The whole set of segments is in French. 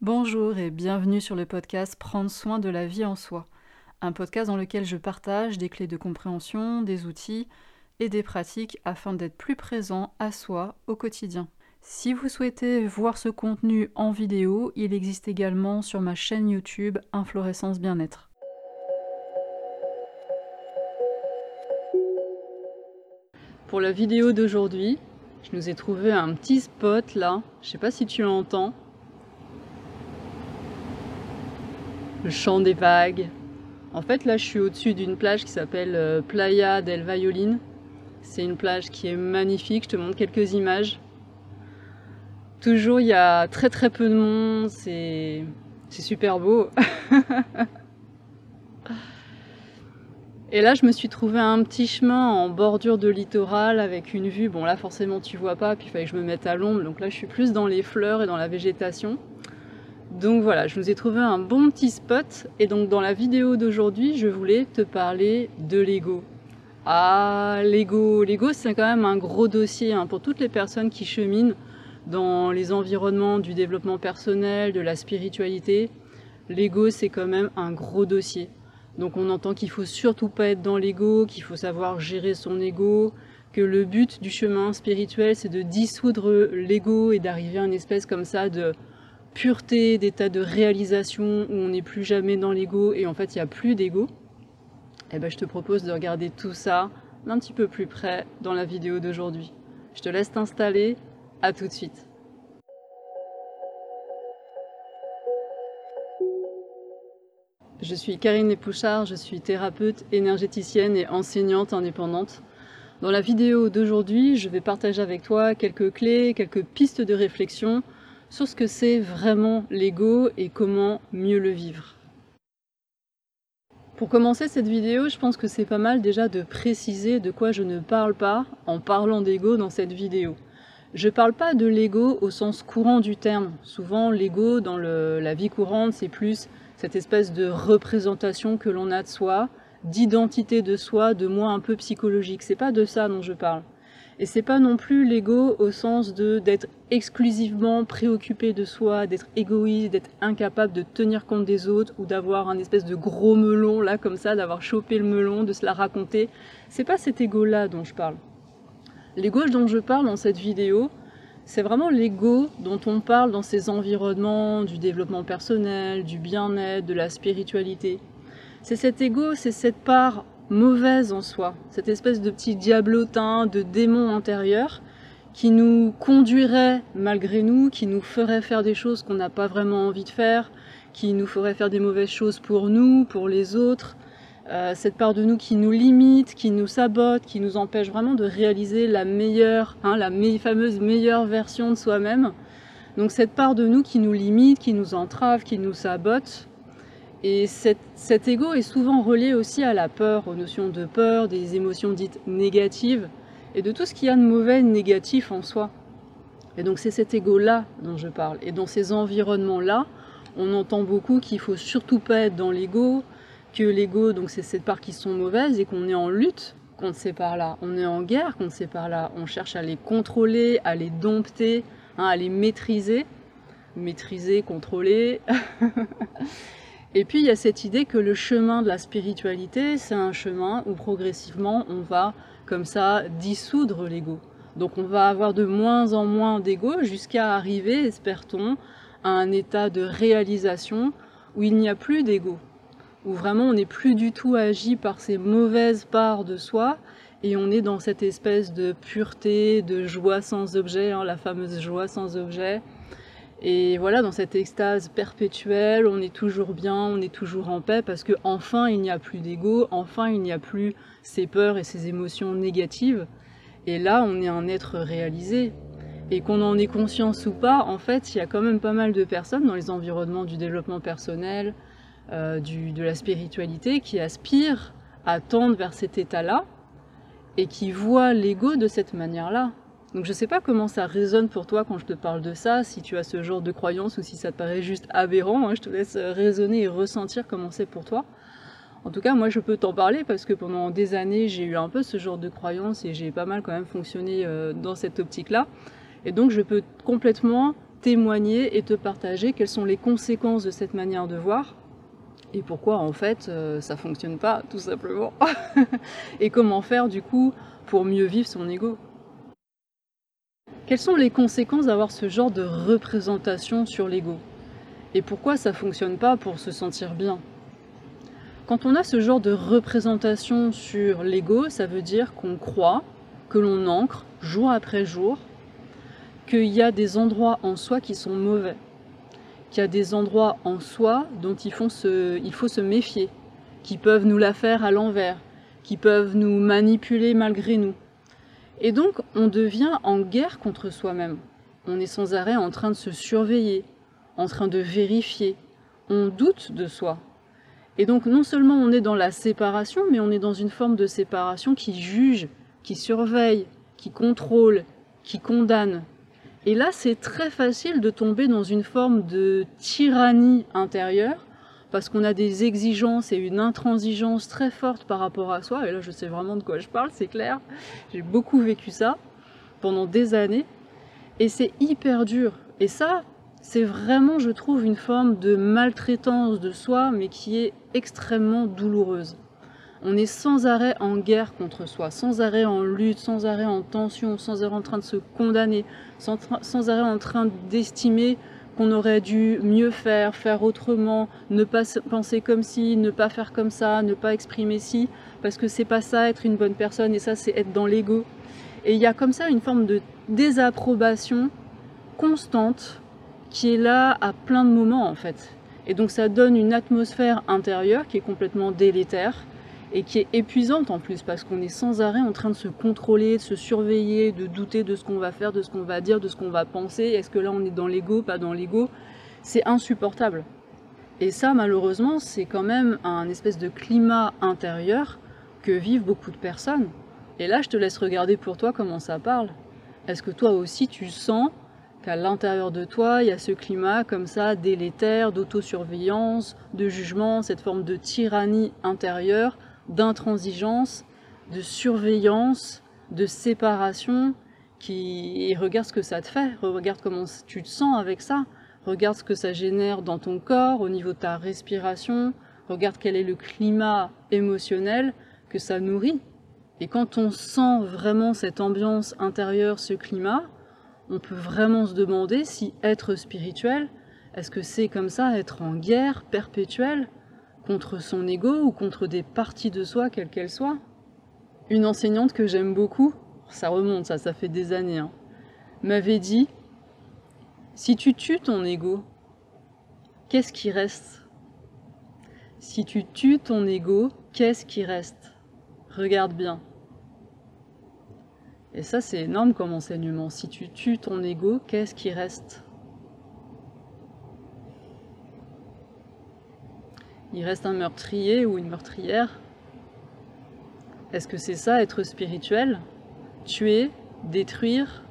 Bonjour et bienvenue sur le podcast Prendre soin de la vie en soi, un podcast dans lequel je partage des clés de compréhension, des outils et des pratiques afin d'être plus présent à soi au quotidien. Si vous souhaitez voir ce contenu en vidéo, il existe également sur ma chaîne YouTube Inflorescence Bien-être. Pour la vidéo d'aujourd'hui, je nous ai trouvé un petit spot là, je sais pas si tu l'entends, le chant des vagues. En fait, là, je suis au-dessus d'une plage qui s'appelle euh, Playa del Violin. C'est une plage qui est magnifique. Je te montre quelques images. Toujours, il y a très très peu de monde. C'est super beau. Et là, je me suis trouvé un petit chemin en bordure de littoral avec une vue. Bon, là, forcément, tu vois pas. Puis il fallait que je me mette à l'ombre. Donc là, je suis plus dans les fleurs et dans la végétation. Donc voilà, je vous ai trouvé un bon petit spot et donc dans la vidéo d'aujourd'hui, je voulais te parler de Lego. Ah, Lego, Lego c'est quand même un gros dossier hein, pour toutes les personnes qui cheminent dans les environnements du développement personnel, de la spiritualité. L'ego c'est quand même un gros dossier. Donc on entend qu'il faut surtout pas être dans l'ego, qu'il faut savoir gérer son ego, que le but du chemin spirituel c'est de dissoudre l'ego et d'arriver à une espèce comme ça de pureté, d'état de réalisation où on n'est plus jamais dans l'ego et en fait il n'y a plus d'ego, eh ben, je te propose de regarder tout ça d'un petit peu plus près dans la vidéo d'aujourd'hui. Je te laisse t'installer, à tout de suite. Je suis Karine Épouchard, je suis thérapeute, énergéticienne et enseignante indépendante. Dans la vidéo d'aujourd'hui, je vais partager avec toi quelques clés, quelques pistes de réflexion sur ce que c'est vraiment l'ego et comment mieux le vivre. Pour commencer cette vidéo, je pense que c'est pas mal déjà de préciser de quoi je ne parle pas en parlant d'ego dans cette vidéo. Je parle pas de l'ego au sens courant du terme. Souvent, l'ego dans la vie courante, c'est plus cette espèce de représentation que l'on a de soi, d'identité de soi, de moi un peu psychologique. C'est pas de ça dont je parle. Et c'est pas non plus l'ego au sens de d'être exclusivement préoccupé de soi, d'être égoïste, d'être incapable de tenir compte des autres ou d'avoir un espèce de gros melon là comme ça, d'avoir chopé le melon, de se la raconter. C'est pas cet ego là dont je parle. L'ego dont je parle dans cette vidéo, c'est vraiment l'ego dont on parle dans ces environnements du développement personnel, du bien-être, de la spiritualité. C'est cet ego, c'est cette part mauvaise en soi, cette espèce de petit diablotin, de démon intérieur qui nous conduirait malgré nous, qui nous ferait faire des choses qu'on n'a pas vraiment envie de faire, qui nous ferait faire des mauvaises choses pour nous, pour les autres, euh, cette part de nous qui nous limite, qui nous sabote, qui nous empêche vraiment de réaliser la meilleure, hein, la fameuse meilleure version de soi-même. Donc cette part de nous qui nous limite, qui nous entrave, qui nous sabote, et cet ego est souvent relié aussi à la peur, aux notions de peur, des émotions dites négatives, et de tout ce qu'il y a de mauvais, négatif en soi. Et donc c'est cet ego-là dont je parle. Et dans ces environnements-là, on entend beaucoup qu'il faut surtout pas être dans l'ego, que l'ego, donc c'est cette part qui sont mauvaises, et qu'on est en lutte contre ces parts-là. On est en guerre contre ces parts-là. On cherche à les contrôler, à les dompter, hein, à les maîtriser. Maîtriser, contrôler. Et puis il y a cette idée que le chemin de la spiritualité, c'est un chemin où progressivement on va comme ça dissoudre l'ego. Donc on va avoir de moins en moins d'ego jusqu'à arriver, espère-t-on, à un état de réalisation où il n'y a plus d'ego, où vraiment on n'est plus du tout agi par ces mauvaises parts de soi et on est dans cette espèce de pureté, de joie sans objet, hein, la fameuse joie sans objet, et voilà, dans cette extase perpétuelle, on est toujours bien, on est toujours en paix, parce que enfin il n'y a plus d'ego, enfin il n'y a plus ces peurs et ces émotions négatives. Et là, on est un être réalisé. Et qu'on en ait conscience ou pas, en fait, il y a quand même pas mal de personnes dans les environnements du développement personnel, euh, de la spiritualité, qui aspirent à tendre vers cet état-là et qui voient l'ego de cette manière-là. Donc je sais pas comment ça résonne pour toi quand je te parle de ça, si tu as ce genre de croyance ou si ça te paraît juste aberrant, hein, je te laisse raisonner et ressentir comment c'est pour toi. En tout cas, moi je peux t'en parler parce que pendant des années j'ai eu un peu ce genre de croyance et j'ai pas mal quand même fonctionné euh, dans cette optique-là. Et donc je peux complètement témoigner et te partager quelles sont les conséquences de cette manière de voir et pourquoi en fait euh, ça fonctionne pas tout simplement et comment faire du coup pour mieux vivre son ego. Quelles sont les conséquences d'avoir ce genre de représentation sur l'ego? Et pourquoi ça fonctionne pas pour se sentir bien? Quand on a ce genre de représentation sur l'ego, ça veut dire qu'on croit, que l'on ancre jour après jour, qu'il y a des endroits en soi qui sont mauvais, qu'il y a des endroits en soi dont il faut se méfier, qui peuvent nous la faire à l'envers, qui peuvent nous manipuler malgré nous. Et donc on devient en guerre contre soi-même. On est sans arrêt en train de se surveiller, en train de vérifier, on doute de soi. Et donc non seulement on est dans la séparation, mais on est dans une forme de séparation qui juge, qui surveille, qui contrôle, qui condamne, et là, c'est très facile de tomber dans une forme de tyrannie intérieure, parce qu'on a des exigences et une intransigeance très forte par rapport à soi. Et là, je sais vraiment de quoi je parle, c'est clair. J'ai beaucoup vécu ça pendant des années. Et c'est hyper dur. Et ça, c'est vraiment, je trouve, une forme de maltraitance de soi, mais qui est extrêmement douloureuse. On est sans arrêt en guerre contre soi, sans arrêt en lutte, sans arrêt en tension, sans arrêt en train de se condamner, sans, arrêt en train d'estimer qu'on aurait dû mieux faire, faire autrement, ne pas penser comme ci, ne pas faire comme ça, ne pas exprimer ci, parce que c'est pas ça être une bonne personne et ça c'est être dans l'ego. Et il y a comme ça une forme de désapprobation constante qui est là à plein de moments en fait. Et donc ça donne une atmosphère intérieure qui est complètement délétère, et qui est épuisante en plus parce qu'on est sans arrêt en train de se contrôler, de se surveiller, de douter de ce qu'on va faire, de ce qu'on va dire, de ce qu'on va penser. Est-ce que là on est dans l'ego, pas dans l'ego? C'est insupportable. Et ça, malheureusement, c'est quand même un espèce de climat intérieur que vivent beaucoup de personnes. Et là, je te laisse regarder pour toi comment ça parle. Est-ce que toi aussi tu sens qu'à l'intérieur de toi, il y a ce climat comme ça délétère, d'autosurveillance, de jugement, cette forme de tyrannie intérieure d'intransigeance, de surveillance, de séparation, qui regarde ce que ça te fait, regarde comment tu te sens avec ça, regarde ce que ça génère dans ton corps, au niveau de ta respiration, regarde quel est le climat émotionnel que ça nourrit. Et quand on sent vraiment cette ambiance intérieure, ce climat, on peut vraiment se demander si être spirituel, est-ce que c'est comme ça, être en guerre perpétuelle contre son ego ou contre des parties de soi, quelles qu'elles soient. Une enseignante que j'aime beaucoup, ça remonte, ça, ça fait des années, hein, m'avait dit si tu tues ton ego, qu'est-ce qui reste? Si tu tues ton ego, qu'est-ce qui reste? Regarde bien. Et ça, c'est énorme comme enseignement. Si tu tues ton ego, qu'est-ce qui reste? Il reste un meurtrier ou une meurtrière. Est-ce que c'est ça, être spirituel? Tuer, détruire,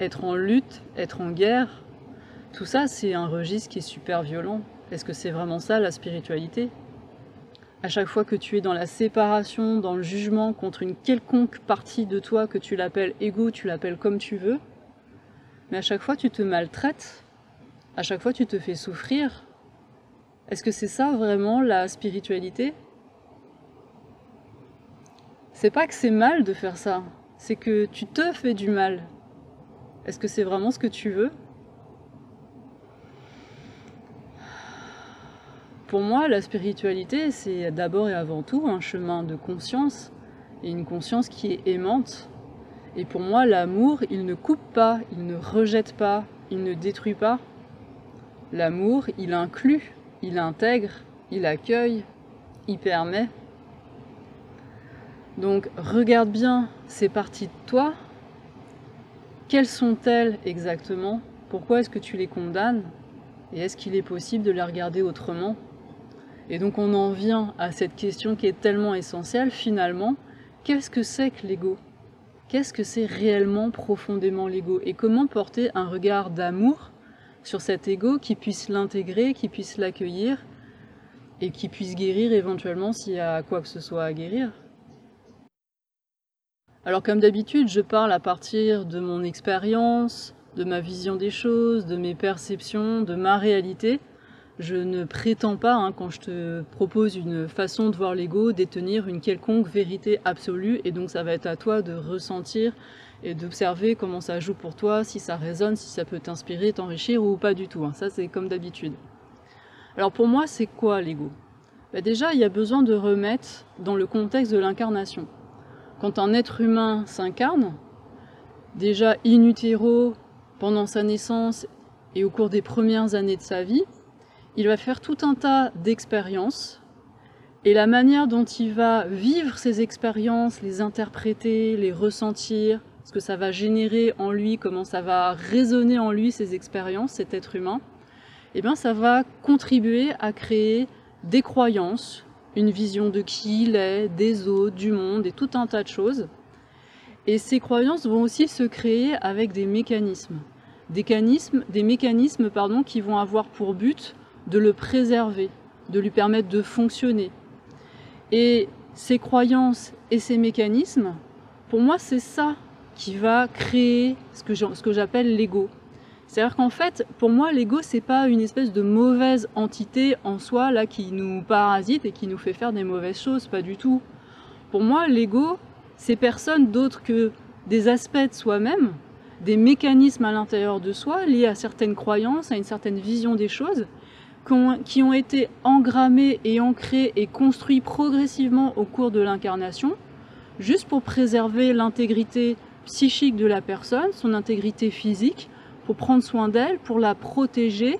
être en lutte, être en guerre? Tout ça, c'est un registre qui est super violent. Est-ce que c'est vraiment ça, la spiritualité? À chaque fois que tu es dans la séparation, dans le jugement contre une quelconque partie de toi, que tu l'appelles ego, tu l'appelles comme tu veux, mais à chaque fois tu te maltraites, à chaque fois tu te fais souffrir, est-ce que c'est ça vraiment la spiritualité? C'est pas que c'est mal de faire ça, c'est que tu te fais du mal. Est-ce que c'est vraiment ce que tu veux? Pour moi, la spiritualité, c'est d'abord et avant tout un chemin de conscience, et une conscience qui est aimante. Et pour moi, l'amour, il ne coupe pas, il ne rejette pas, il ne détruit pas. L'amour, il inclut il intègre, il accueille, il permet. Donc regarde bien ces parties de toi. Quelles sont-elles exactement? Pourquoi est-ce que tu les condamnes? Et est-ce qu'il est possible de les regarder autrement? Et donc on en vient à cette question qui est tellement essentielle finalement. Qu'est-ce que c'est que l'ego? Qu'est-ce que c'est réellement profondément l'ego? Et comment porter un regard d'amour sur cet ego, qui puisse l'intégrer, qui puisse l'accueillir et qui puisse guérir éventuellement s'il y a quoi que ce soit à guérir. Alors comme d'habitude, je parle à partir de mon expérience, de ma vision des choses, de mes perceptions, de ma réalité. Je ne prétends pas, hein, quand je te propose une façon de voir l'ego, détenir une quelconque vérité absolue, et donc ça va être à toi de ressentir et d'observer comment ça joue pour toi, si ça résonne, si ça peut t'inspirer, t'enrichir ou pas du tout. Hein. Ça, c'est comme d'habitude. Alors pour moi, c'est quoi l'ego? Bah Déjà, il y a besoin de remettre dans le contexte de l'incarnation. Quand un être humain s'incarne, déjà in utero, pendant sa naissance et au cours des premières années de sa vie, il va faire tout un tas d'expériences et la manière dont il va vivre ces expériences, les interpréter, les ressentir, ce que ça va générer en lui, comment ça va résonner en lui ces expériences, cet être humain, eh bien ça va contribuer à créer des croyances, une vision de qui il est, des autres, du monde et tout un tas de choses. Et ces croyances vont aussi se créer avec des mécanismes. Des mécanismes, des mécanismes pardon, qui vont avoir pour but de le préserver, de lui permettre de fonctionner. Et ces croyances et ces mécanismes, pour moi, c'est ça qui va créer ce que j'appelle l'ego. C'est-à-dire qu'en fait, pour moi, l'ego, c'est pas une espèce de mauvaise entité en soi là qui nous parasite et qui nous fait faire des mauvaises choses, pas du tout. Pour moi, l'ego, c'est personne d'autre que des aspects de soi-même, des mécanismes à l'intérieur de soi liés à certaines croyances, à une certaine vision des choses, qui ont été engrammés et ancrés et construits progressivement au cours de l'incarnation, juste pour préserver l'intégrité psychique de la personne, son intégrité physique, pour prendre soin d'elle, pour la protéger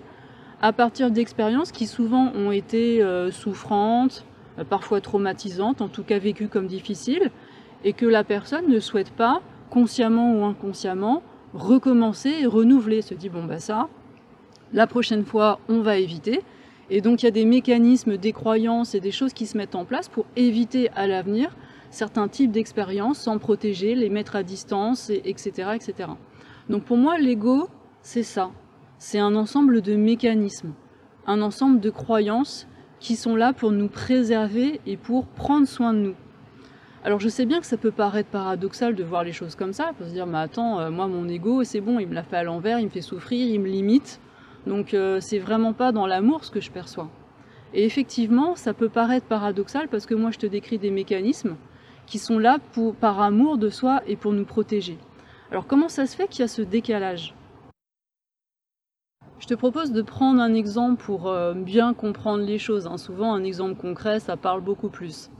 à partir d'expériences qui souvent ont été euh, souffrantes, euh, parfois traumatisantes, en tout cas vécues comme difficiles, et que la personne ne souhaite pas, consciemment ou inconsciemment, recommencer et renouveler. Se dit bon bah ça, la prochaine fois on va éviter. Et donc il y a des mécanismes, des croyances et des choses qui se mettent en place pour éviter à l'avenir certains types d'expériences sans protéger, les mettre à distance, etc., etc. Donc pour moi, l'ego, c'est ça. C'est un ensemble de mécanismes, un ensemble de croyances qui sont là pour nous préserver et pour prendre soin de nous. Alors je sais bien que ça peut paraître paradoxal de voir les choses comme ça, pour se dire mais attends, euh, moi mon ego c'est bon, il me l'a fait à l'envers, il me fait souffrir, il me limite, donc euh, c'est vraiment pas dans l'amour ce que je perçois. Et effectivement, ça peut paraître paradoxal parce que moi je te décris des mécanismes qui sont là pour, par amour de soi et pour nous protéger. Alors comment ça se fait qu'il y a ce décalage? Je te propose de prendre un exemple pour euh, bien comprendre les choses. Hein. Souvent un exemple concret, ça parle beaucoup plus.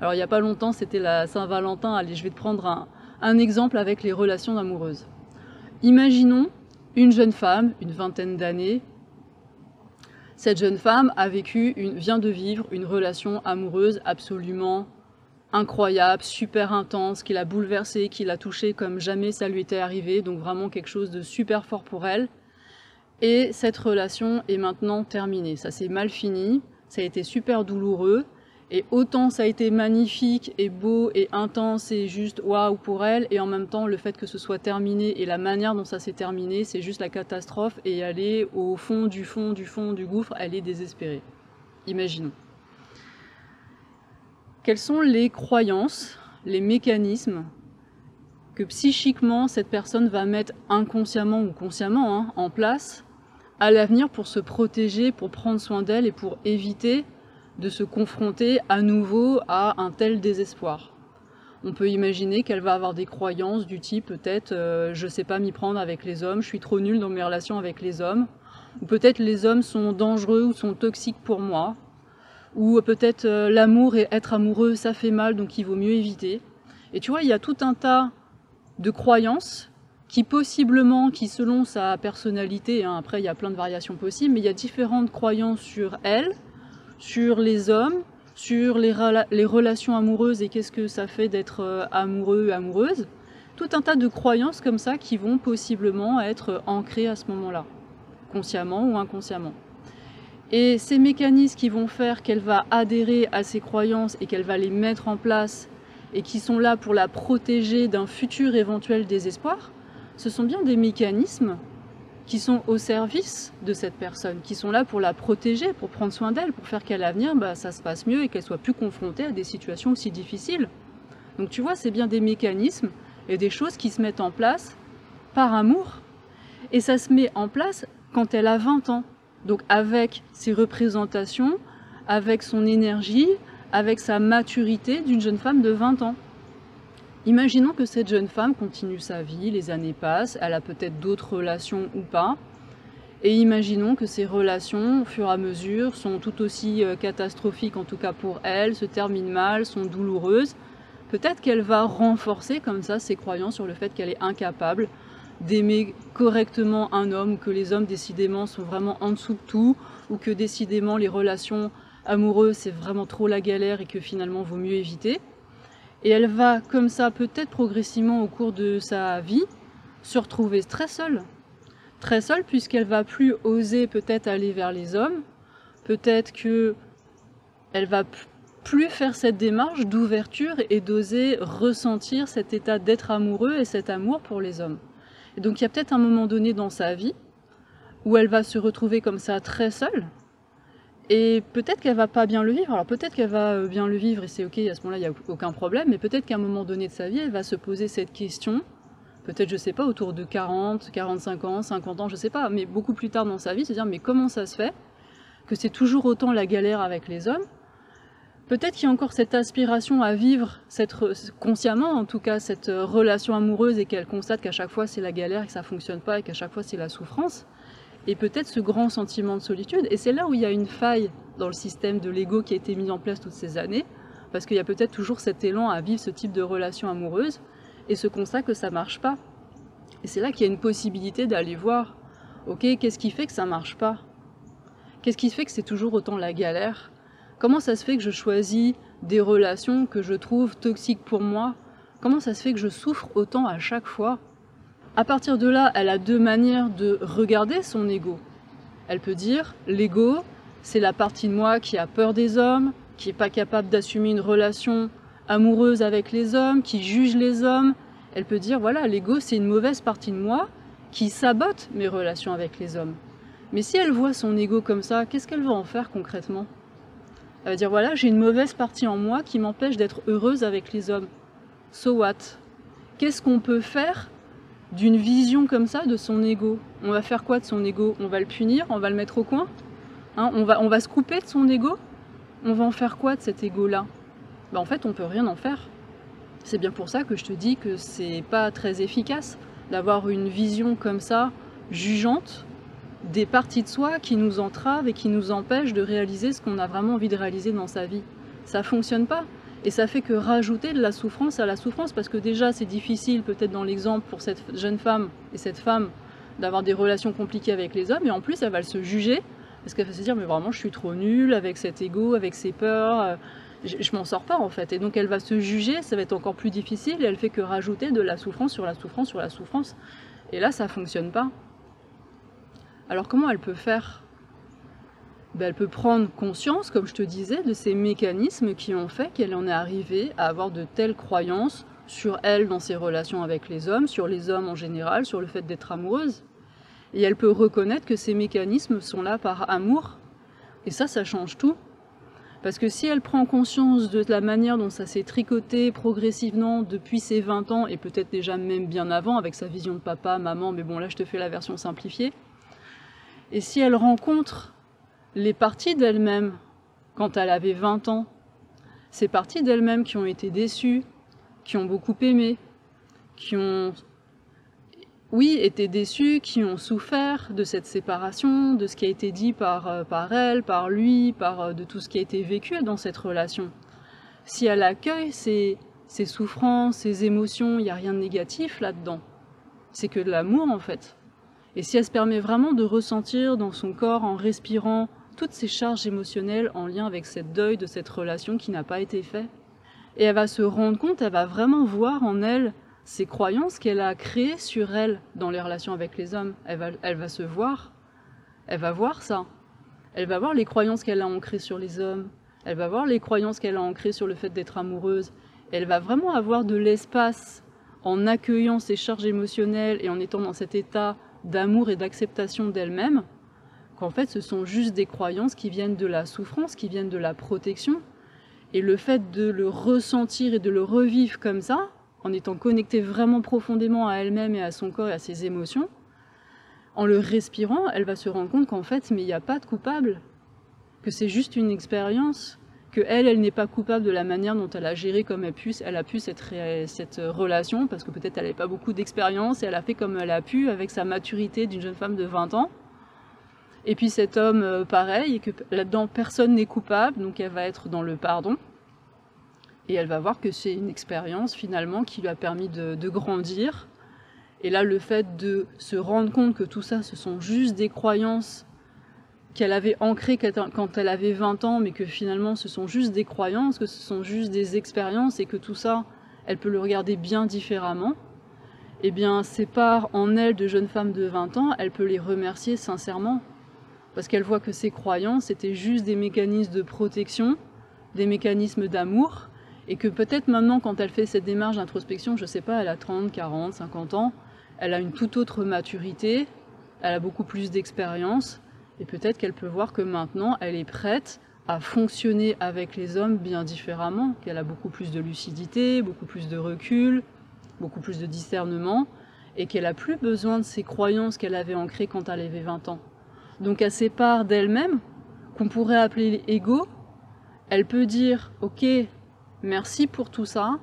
Alors il n'y a pas longtemps, c'était la Saint-Valentin. Allez, je vais te prendre un, un exemple avec les relations amoureuses. Imaginons une jeune femme, une vingtaine d'années. Cette jeune femme a vécu, une, vient de vivre une relation amoureuse absolument incroyable, super intense, qui l'a bouleversée, qui l'a touchée comme jamais ça lui était arrivé, donc vraiment quelque chose de super fort pour elle. Et cette relation est maintenant terminée. Ça s'est mal fini, ça a été super douloureux, et autant ça a été magnifique et beau et intense et juste waouh pour elle, et en même temps le fait que ce soit terminé et la manière dont ça s'est terminé, c'est juste la catastrophe, et elle est au fond du fond du fond du gouffre, elle est désespérée. Imaginons. Quelles sont les croyances, les mécanismes que psychiquement cette personne va mettre inconsciemment ou consciemment hein, en place à l'avenir pour se protéger, pour prendre soin d'elle et pour éviter de se confronter à nouveau à un tel désespoir? On peut imaginer qu'elle va avoir des croyances du type peut-être euh, je sais pas m'y prendre avec les hommes, je suis trop nulle dans mes relations avec les hommes, ou peut-être les hommes sont dangereux ou sont toxiques pour moi, ou peut-être euh, l'amour et être amoureux, ça fait mal, donc il vaut mieux éviter. Et tu vois, il y a tout un tas de croyances qui possiblement, qui selon sa personnalité, hein, après il y a plein de variations possibles, mais il y a différentes croyances sur elle, sur les hommes, sur les, relations amoureuses et qu'est-ce que ça fait d'être euh, amoureux amoureuse. Tout un tas de croyances comme ça qui vont possiblement être ancrées à ce moment-là, consciemment ou inconsciemment. Et ces mécanismes qui vont faire qu'elle va adhérer à ces croyances et qu'elle va les mettre en place et qui sont là pour la protéger d'un futur éventuel désespoir, ce sont bien des mécanismes qui sont au service de cette personne, qui sont là pour la protéger, pour prendre soin d'elle, pour faire qu'à l'avenir, bah, ça se passe mieux et qu'elle soit plus confrontée à des situations aussi difficiles. Donc tu vois, c'est bien des mécanismes et des choses qui se mettent en place par amour Et ça se met en place quand elle a 20 ans. Donc avec ses représentations, avec son énergie, avec sa maturité d'une jeune femme de 20 ans. Imaginons que cette jeune femme continue sa vie, les années passent, elle a peut-être d'autres relations ou pas, et imaginons que ces relations, au fur et à mesure, sont tout aussi euh, catastrophiques, en tout cas pour elle, se terminent mal, sont douloureuses. Peut-être qu'elle va renforcer comme ça ses croyances sur le fait qu'elle est incapable d'aimer correctement un homme, que les hommes décidément sont vraiment en dessous de tout, ou que décidément les relations amoureuses c'est vraiment trop la galère et que finalement vaut mieux éviter. Et elle va comme ça peut-être progressivement au cours de sa vie se retrouver très seule. Très seule puisqu'elle va plus oser peut-être aller vers les hommes, peut-être que elle va plus faire cette démarche d'ouverture et d'oser ressentir cet état d'être amoureux et cet amour pour les hommes. Donc il y a peut-être un moment donné dans sa vie où elle va se retrouver comme ça très seule. Et peut-être qu'elle va pas bien le vivre. Alors peut-être qu'elle va euh, bien le vivre et c'est ok, à ce moment-là, il n'y a aucun problème. Mais peut-être qu'à un moment donné de sa vie, elle va se poser cette question. Peut-être, je sais pas, autour de 40, 45 ans, 50 ans, je sais pas. Mais beaucoup plus tard dans sa vie, se dire, mais comment ça se fait que c'est toujours autant la galère avec les hommes Peut-être qu'il y a encore cette aspiration à vivre, cette, consciemment en tout cas, cette euh, relation amoureuse et qu'elle constate qu'à chaque fois c'est la galère, que ça fonctionne pas et qu'à chaque fois c'est la souffrance. Et peut-être ce grand sentiment de solitude. Et c'est là où il y a une faille dans le système de l'ego qui a été mis en place toutes ces années, parce qu'il y a peut-être toujours cet élan à vivre ce type de relation amoureuse et ce constat que ça marche pas. Et c'est là qu'il y a une possibilité d'aller voir, ok, qu'est-ce qui fait que ça marche pas? Qu'est-ce qui fait que c'est toujours autant la galère? Comment ça se fait que je choisis des relations que je trouve toxiques pour moi? Comment ça se fait que je souffre autant à chaque fois? À partir de là, elle a deux manières de regarder son ego. Elle peut dire l'ego, c'est la partie de moi qui a peur des hommes, qui n'est pas capable d'assumer une relation amoureuse avec les hommes, qui juge les hommes. Elle peut dire voilà, l'ego, c'est une mauvaise partie de moi qui sabote mes relations avec les hommes. Mais si elle voit son ego comme ça, qu'est-ce qu'elle va en faire concrètement? Elle va dire voilà, j'ai une mauvaise partie en moi qui m'empêche d'être heureuse avec les hommes. So what? Qu'est-ce qu'on peut faire d'une vision comme ça de son ego? On va faire quoi de son ego? On va le punir? On va le mettre au coin? Hein on, va, se couper de son ego? On va en faire quoi de cet ego-là? Ben, En fait, on peut rien en faire. C'est bien pour ça que je te dis que c'est pas très efficace d'avoir une vision comme ça, jugeante, des parties de soi qui nous entravent et qui nous empêchent de réaliser ce qu'on a vraiment envie de réaliser dans sa vie. Ça fonctionne pas. Et ça fait que rajouter de la souffrance à la souffrance, parce que déjà c'est difficile peut-être dans l'exemple pour cette jeune femme et cette femme d'avoir des relations compliquées avec les hommes, et en plus elle va se juger, parce qu'elle va se dire mais vraiment je suis trop nulle avec cet ego, avec ses peurs, euh, je, je m'en sors pas en fait. Et donc elle va se juger, ça va être encore plus difficile, et elle fait que rajouter de la souffrance sur la souffrance sur la souffrance. Et là ça fonctionne pas. Alors comment elle peut faire? Ben, Elle peut prendre conscience, comme je te disais, de ces mécanismes qui ont fait qu'elle en est arrivée à avoir de telles croyances sur elle dans ses relations avec les hommes, sur les hommes en général, sur le fait d'être amoureuse. Et elle peut reconnaître que ces mécanismes sont là par amour. Et ça, ça change tout. Parce que si elle prend conscience de la manière dont ça s'est tricoté progressivement depuis ses 20 ans, et peut-être déjà même bien avant, avec sa vision de papa, maman, mais bon là je te fais la version simplifiée, et si elle rencontre les parties d'elle-même quand elle avait 20 ans, ces parties d'elle-même qui ont été déçues, qui ont beaucoup aimé, qui ont, oui, été déçues, qui ont souffert de cette séparation, de ce qui a été dit par, euh, par elle, par lui, par, euh, de tout ce qui a été vécu dans cette relation. Si elle accueille ces, ces souffrances, ces émotions, il n'y a rien de négatif là-dedans. C'est que de l'amour en fait. Et si elle se permet vraiment de ressentir dans son corps, en respirant, toutes ces charges émotionnelles en lien avec cette deuil de cette relation qui n'a pas été faite, et elle va se rendre compte, elle va vraiment voir en elle ces croyances qu'elle a créées sur elle dans les relations avec les hommes. Elle va, elle va se voir, elle va voir ça. Elle va voir les croyances qu'elle a ancrées sur les hommes, elle va voir les croyances qu'elle a ancrées sur le fait d'être amoureuse. Elle va vraiment avoir de l'espace en accueillant ces charges émotionnelles et en étant dans cet état d'amour et d'acceptation d'elle-même, qu'en fait ce sont juste des croyances qui viennent de la souffrance, qui viennent de la protection. Et le fait de le ressentir et de le revivre comme ça, en étant connecté vraiment profondément à elle-même et à son corps et à ses émotions, en le respirant, elle va se rendre compte qu'en fait, mais il n'y a pas de coupable, que c'est juste une expérience, que elle, elle n'est pas coupable de la manière dont elle a géré comme elle, a pu cette, cette relation, parce que peut-être elle n'avait pas beaucoup d'expérience et elle a fait comme elle a pu avec sa maturité d'une jeune femme de 20 ans. Et puis cet homme, euh, pareil, et que là-dedans personne n'est coupable, donc elle va être dans le pardon. Et elle va voir que c'est une expérience finalement qui lui a permis de grandir. Et là, le fait de se rendre compte que tout ça, ce sont juste des croyances qu'elle avait ancrées quand elle avait 20 ans, mais que finalement ce sont juste des croyances, que ce sont juste des expériences et que tout ça, elle peut le regarder bien différemment, eh bien, ces parts en elle de jeune femme de 20 ans, elle peut les remercier sincèrement. Parce qu'elle voit que ces croyances étaient juste des mécanismes de protection, des mécanismes d'amour, et que peut-être maintenant, quand elle fait cette démarche d'introspection, je sais pas, elle a 30, 40, 50 ans, elle a une toute autre maturité, elle a beaucoup plus d'expérience, et peut-être qu'elle peut voir que maintenant, elle est prête à fonctionner avec les hommes bien différemment, qu'elle a beaucoup plus de lucidité, beaucoup plus de recul, beaucoup plus de discernement, et qu'elle a plus besoin de ces croyances qu'elle avait ancrées quand elle avait 20 ans. Donc à ces parts d'elle-même, qu'on pourrait appeler ego, elle peut dire, ok, merci pour tout ça,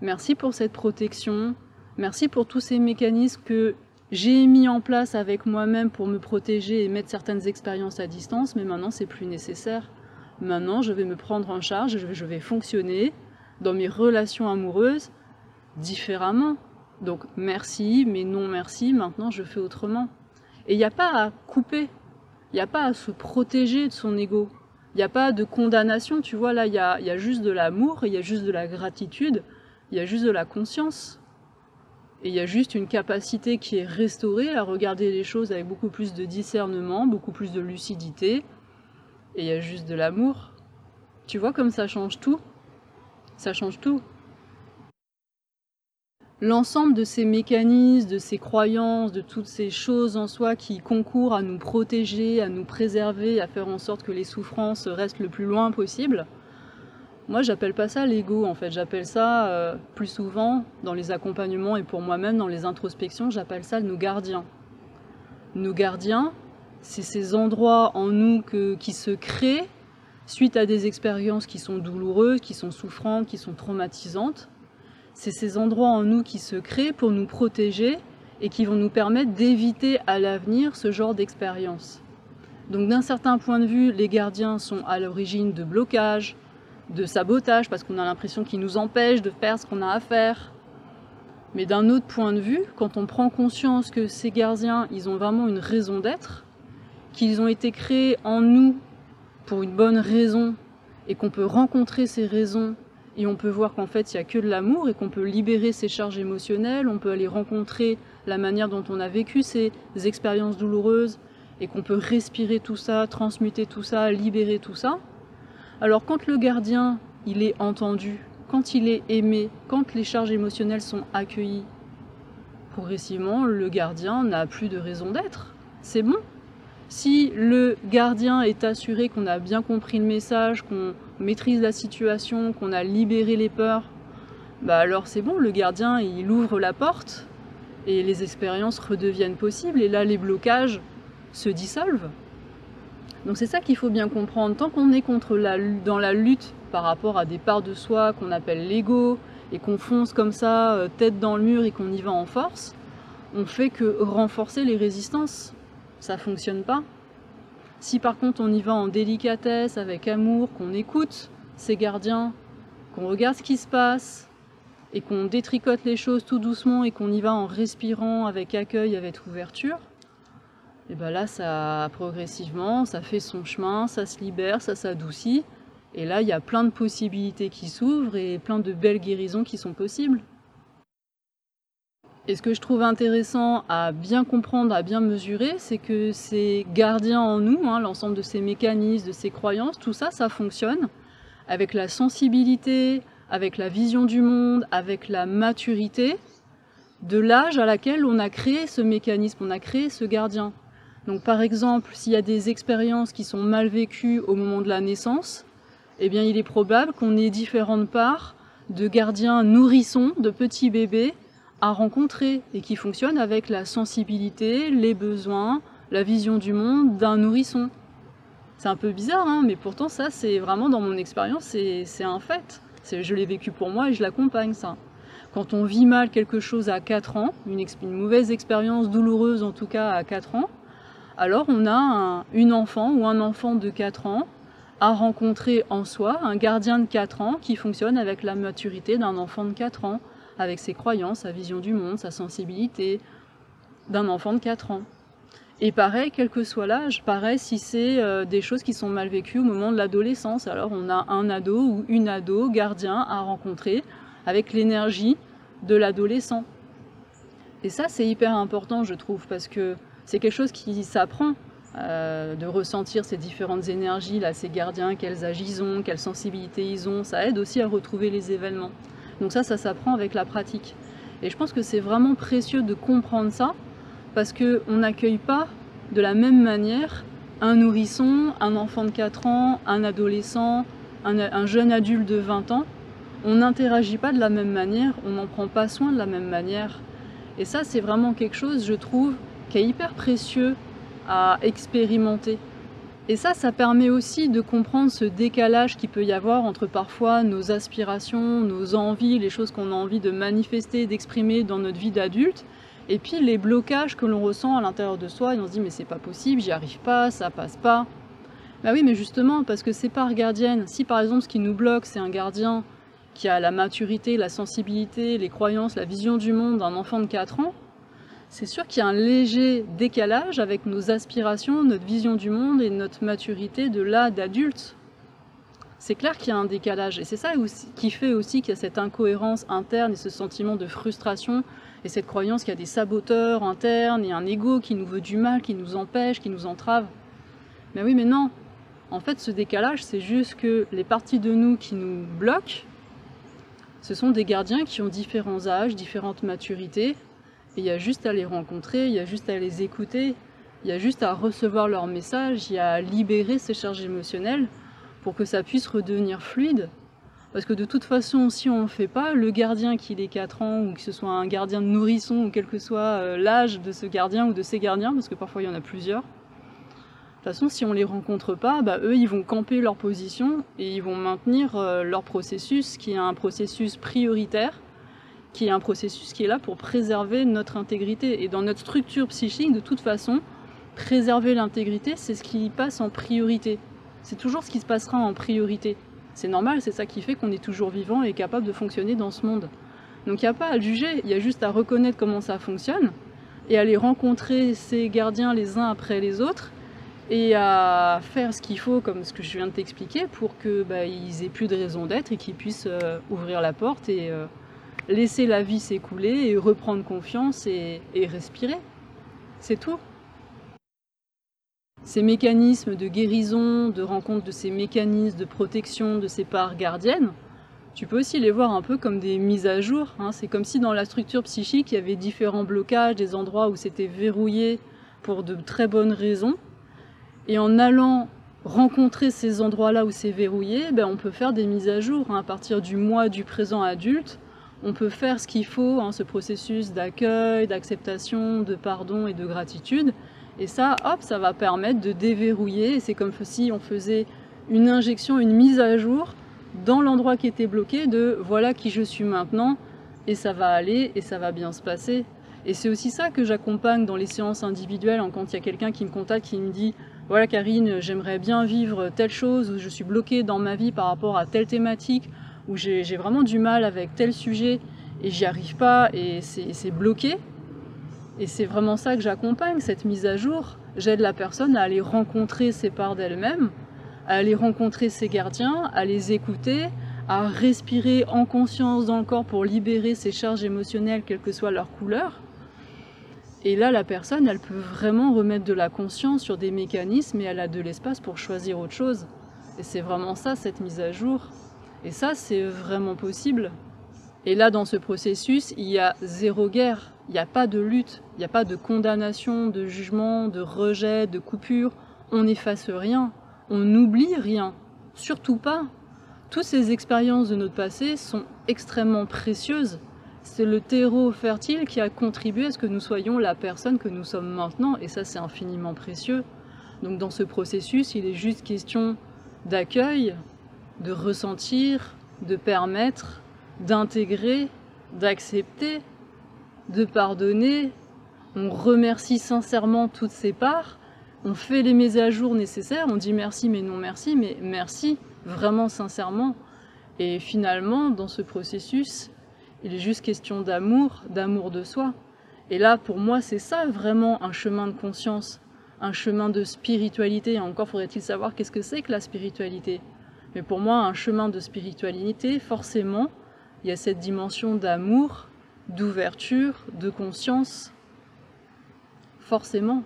merci pour cette protection, merci pour tous ces mécanismes que j'ai mis en place avec moi-même pour me protéger et mettre certaines expériences à distance, mais maintenant c'est plus nécessaire. Maintenant, je vais me prendre en charge, je vais fonctionner dans mes relations amoureuses différemment. Donc merci, mais non merci, maintenant je fais autrement. Et il n'y a pas à couper, il n'y a pas à se protéger de son ego. Il n'y a pas de condamnation, tu vois, là, il y a, y a juste de l'amour, il y a juste de la gratitude, il y a juste de la conscience. Et il y a juste une capacité qui est restaurée à regarder les choses avec beaucoup plus de discernement, beaucoup plus de lucidité. Et il y a juste de l'amour. Tu vois comme ça change tout? Ça change tout. L'ensemble de ces mécanismes, de ces croyances, de toutes ces choses en soi qui concourent à nous protéger, à nous préserver, à faire en sorte que les souffrances restent le plus loin possible, moi, j'appelle pas ça l'ego, en fait. J'appelle ça, euh, plus souvent, dans les accompagnements et pour moi-même, dans les introspections, j'appelle ça nos gardiens. Nos gardiens, c'est ces endroits en nous qui se créent suite à des expériences qui sont douloureuses, qui sont souffrantes, qui sont traumatisantes. C'est ces endroits en nous qui se créent pour nous protéger et qui vont nous permettre d'éviter à l'avenir ce genre d'expérience. Donc d'un certain point de vue, les gardiens sont à l'origine de blocages, de sabotage parce qu'on a l'impression qu'ils nous empêchent de faire ce qu'on a à faire. Mais d'un autre point de vue, quand on prend conscience que ces gardiens, ils ont vraiment une raison d'être, qu'ils ont été créés en nous pour une bonne raison et qu'on peut rencontrer ces raisons et on peut voir qu'en fait il n'y a que de l'amour et qu'on peut libérer ces charges émotionnelles, on peut aller rencontrer la manière dont on a vécu ces expériences douloureuses et qu'on peut respirer tout ça, transmuter tout ça, libérer tout ça, alors quand le gardien, il est entendu, quand il est aimé, quand les charges émotionnelles sont accueillies, progressivement, le gardien n'a plus de raison d'être. C'est bon. Si le gardien est assuré qu'on a bien compris le message, qu'on maîtrise la situation, qu'on a libéré les peurs, bah alors c'est bon, le gardien il ouvre la porte et les expériences redeviennent possibles et là les blocages se dissolvent. Donc c'est ça qu'il faut bien comprendre. Tant qu'on est dans la lutte par rapport à des parts de soi qu'on appelle l'ego et qu'on fonce comme ça, euh, tête dans le mur et qu'on y va en force, on fait que renforcer les résistances. Ça fonctionne pas. Si par contre on y va en délicatesse, avec amour, qu'on écoute ces gardiens, qu'on regarde ce qui se passe et qu'on détricote les choses tout doucement et qu'on y va en respirant avec accueil, avec ouverture, et bien là, ça progressivement, ça fait son chemin, ça se libère, ça s'adoucit. Et là, il y a plein de possibilités qui s'ouvrent et plein de belles guérisons qui sont possibles. Et ce que je trouve intéressant à bien comprendre, à bien mesurer, c'est que ces gardiens en nous, hein, l'ensemble de ces mécanismes, de ces croyances, tout ça, ça fonctionne avec la sensibilité, avec la vision du monde, avec la maturité de l'âge à laquelle on a créé ce mécanisme, on a créé ce gardien. Donc par exemple, s'il y a des expériences qui sont mal vécues au moment de la naissance, eh bien il est probable qu'on ait différentes parts de gardiens nourrissons, de petits bébés, à rencontrer et qui fonctionne avec la sensibilité, les besoins, la vision du monde d'un nourrisson. C'est un peu bizarre, hein, mais pourtant ça, c'est vraiment dans mon expérience, c'est un fait. Je l'ai vécu pour moi et je l'accompagne, ça. Quand on vit mal quelque chose à 4 ans, une, mauvaise expérience douloureuse en tout cas à 4 ans, alors on a une enfant ou un enfant de 4 ans à rencontrer en soi un gardien de 4 ans qui fonctionne avec la maturité d'un enfant de 4 ans, avec ses croyances, sa vision du monde, sa sensibilité d'un enfant de 4 ans. Et pareil, quel que soit l'âge, pareil si c'est euh, des choses qui sont mal vécues au moment de l'adolescence. Alors on a un ado ou une ado gardien à rencontrer avec l'énergie de l'adolescent. Et ça c'est hyper important je trouve parce que c'est quelque chose qui s'apprend euh, de ressentir ces différentes énergies, là, ces gardiens, quels âge ils ont, quelle sensibilité ils ont. Ça aide aussi à retrouver les événements. Donc ça, ça s'apprend avec la pratique. Et je pense que c'est vraiment précieux de comprendre ça parce qu'on n'accueille pas de la même manière un nourrisson, un enfant de 4 ans, un adolescent, un, jeune adulte de 20 ans. On n'interagit pas de la même manière, on n'en prend pas soin de la même manière. Et ça, c'est vraiment quelque chose, je trouve, qui est hyper précieux à expérimenter. Et ça, ça permet aussi de comprendre ce décalage qu'il peut y avoir entre parfois nos aspirations, nos envies, les choses qu'on a envie de manifester, d'exprimer dans notre vie d'adulte, et puis les blocages que l'on ressent à l'intérieur de soi, et on se dit mais c'est pas possible, j'y arrive pas, ça passe pas. Bah oui, mais justement, parce que c'est par gardienne. Si par exemple ce qui nous bloque, c'est un gardien qui a la maturité, la sensibilité, les croyances, la vision du monde d'un enfant de 4 ans, c'est sûr qu'il y a un léger décalage avec nos aspirations, notre vision du monde et notre maturité de là d'adulte. C'est clair qu'il y a un décalage et c'est ça qui fait aussi qu'il y a cette incohérence interne et ce sentiment de frustration et cette croyance qu'il y a des saboteurs internes et un ego qui nous veut du mal, qui nous empêche, qui nous entrave. Mais oui, mais non. En fait, ce décalage, c'est juste que les parties de nous qui nous bloquent, ce sont des gardiens qui ont différents âges, différentes maturités. Il y a juste à les rencontrer, il y a juste à les écouter, il y a juste à recevoir leurs messages, il y a à libérer ces charges émotionnelles pour que ça puisse redevenir fluide. Parce que de toute façon, si on ne le fait pas, le gardien qu'il ait 4 ans, ou que ce soit un gardien de nourrisson, ou quel que soit euh, l'âge de ce gardien ou de ces gardiens, parce que parfois il y en a plusieurs, de toute façon, si on ne les rencontre pas, bah, eux, ils vont camper leur position et ils vont maintenir euh, leur processus, qui est un processus prioritaire, qui est un processus qui est là pour préserver notre intégrité. Et dans notre structure psychique, de toute façon, préserver l'intégrité, c'est ce qui passe en priorité. C'est toujours ce qui se passera en priorité. C'est normal, c'est ça qui fait qu'on est toujours vivant et capable de fonctionner dans ce monde. Donc il n'y a pas à le juger, il y a juste à reconnaître comment ça fonctionne et à aller rencontrer ces gardiens les uns après les autres et à faire ce qu'il faut, comme ce que je viens de t'expliquer, pour qu'ils bah, aient plus de raison d'être et qu'ils puissent euh, ouvrir la porte et euh, laisser la vie s'écouler et reprendre confiance et respirer. C'est tout. Ces mécanismes de guérison, de rencontre de ces mécanismes de protection de ces parts gardiennes, tu peux aussi les voir un peu comme des mises à jour. Hein. C'est comme si dans la structure psychique, il y avait différents blocages, des endroits où c'était verrouillé pour de très bonnes raisons. Et en allant rencontrer ces endroits-là où c'est verrouillé, ben on peut faire des mises à jour. Hein. À partir du mois du présent adulte, on peut faire ce qu'il faut, hein, ce processus d'accueil, d'acceptation, de pardon et de gratitude. Et ça, hop, ça va permettre de déverrouiller. C'est comme si on faisait une injection, une mise à jour dans l'endroit qui était bloqué de voilà qui je suis maintenant et ça va aller et ça va bien se passer. Et c'est aussi ça que j'accompagne dans les séances individuelles hein, quand il y a quelqu'un qui me contacte, qui me dit voilà Karine, j'aimerais bien vivre telle chose, ou je suis bloquée dans ma vie par rapport à telle thématique, ou j'ai vraiment du mal avec tel sujet et j'y arrive pas et c'est bloqué. Et c'est vraiment ça que j'accompagne, cette mise à jour. J'aide la personne à aller rencontrer ses parts d'elle-même, à aller rencontrer ses gardiens, à les écouter, à respirer en conscience dans le corps pour libérer ses charges émotionnelles, quelle que soit leur couleur. Et là, la personne, elle peut vraiment remettre de la conscience sur des mécanismes et elle a de l'espace pour choisir autre chose. Et c'est vraiment ça, cette mise à jour. Et ça, c'est vraiment possible. Et là, dans ce processus, il y a zéro guerre, il n'y a pas de lutte, il n'y a pas de condamnation, de jugement, de rejet, de coupure. On n'efface rien, on n'oublie rien, surtout pas. Toutes ces expériences de notre passé sont extrêmement précieuses, c'est le terreau fertile qui a contribué à ce que nous soyons la personne que nous sommes maintenant, et ça c'est infiniment précieux. Donc dans ce processus, il est juste question d'accueil, de ressentir, de permettre, d'intégrer, d'accepter, de pardonner. On remercie sincèrement toutes ces parts, on fait les mises à jour nécessaires, on dit merci mais non merci, mais merci vraiment sincèrement. Et finalement, dans ce processus, il est juste question d'amour, d'amour de soi. Et là, pour moi, c'est ça vraiment un chemin de conscience, un chemin de spiritualité. Et encore faudrait-il savoir qu'est-ce que c'est que la spiritualité. Mais pour moi, un chemin de spiritualité, forcément, il y a cette dimension d'amour, d'ouverture, de conscience. Forcément.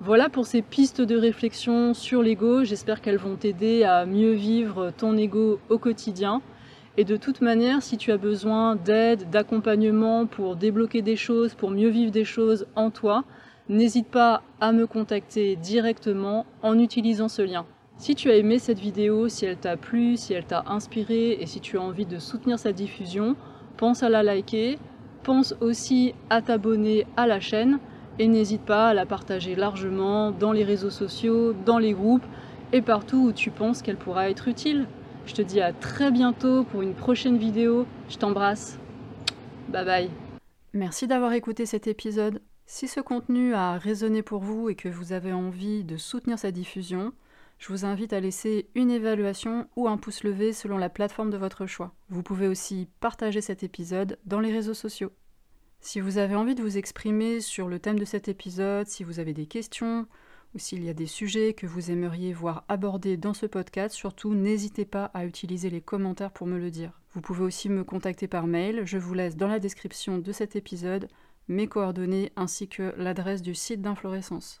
Voilà pour ces pistes de réflexion sur l'ego. J'espère qu'elles vont t'aider à mieux vivre ton ego au quotidien. Et de toute manière, si tu as besoin d'aide, d'accompagnement pour débloquer des choses, pour mieux vivre des choses en toi, n'hésite pas à me contacter directement en utilisant ce lien. Si tu as aimé cette vidéo, si elle t'a plu, si elle t'a inspiré et si tu as envie de soutenir sa diffusion, pense à la liker, pense aussi à t'abonner à la chaîne et n'hésite pas à la partager largement dans les réseaux sociaux, dans les groupes et partout où tu penses qu'elle pourra être utile. Je te dis à très bientôt pour une prochaine vidéo. Je t'embrasse. Bye bye. Merci d'avoir écouté cet épisode. Si ce contenu a résonné pour vous et que vous avez envie de soutenir sa diffusion, je vous invite à laisser une évaluation ou un pouce levé selon la plateforme de votre choix. Vous pouvez aussi partager cet épisode dans les réseaux sociaux. Si vous avez envie de vous exprimer sur le thème de cet épisode, si vous avez des questions ou s'il y a des sujets que vous aimeriez voir abordés dans ce podcast, surtout n'hésitez pas à utiliser les commentaires pour me le dire. Vous pouvez aussi me contacter par mail, je vous laisse dans la description de cet épisode mes coordonnées ainsi que l'adresse du site d'Inflorescence.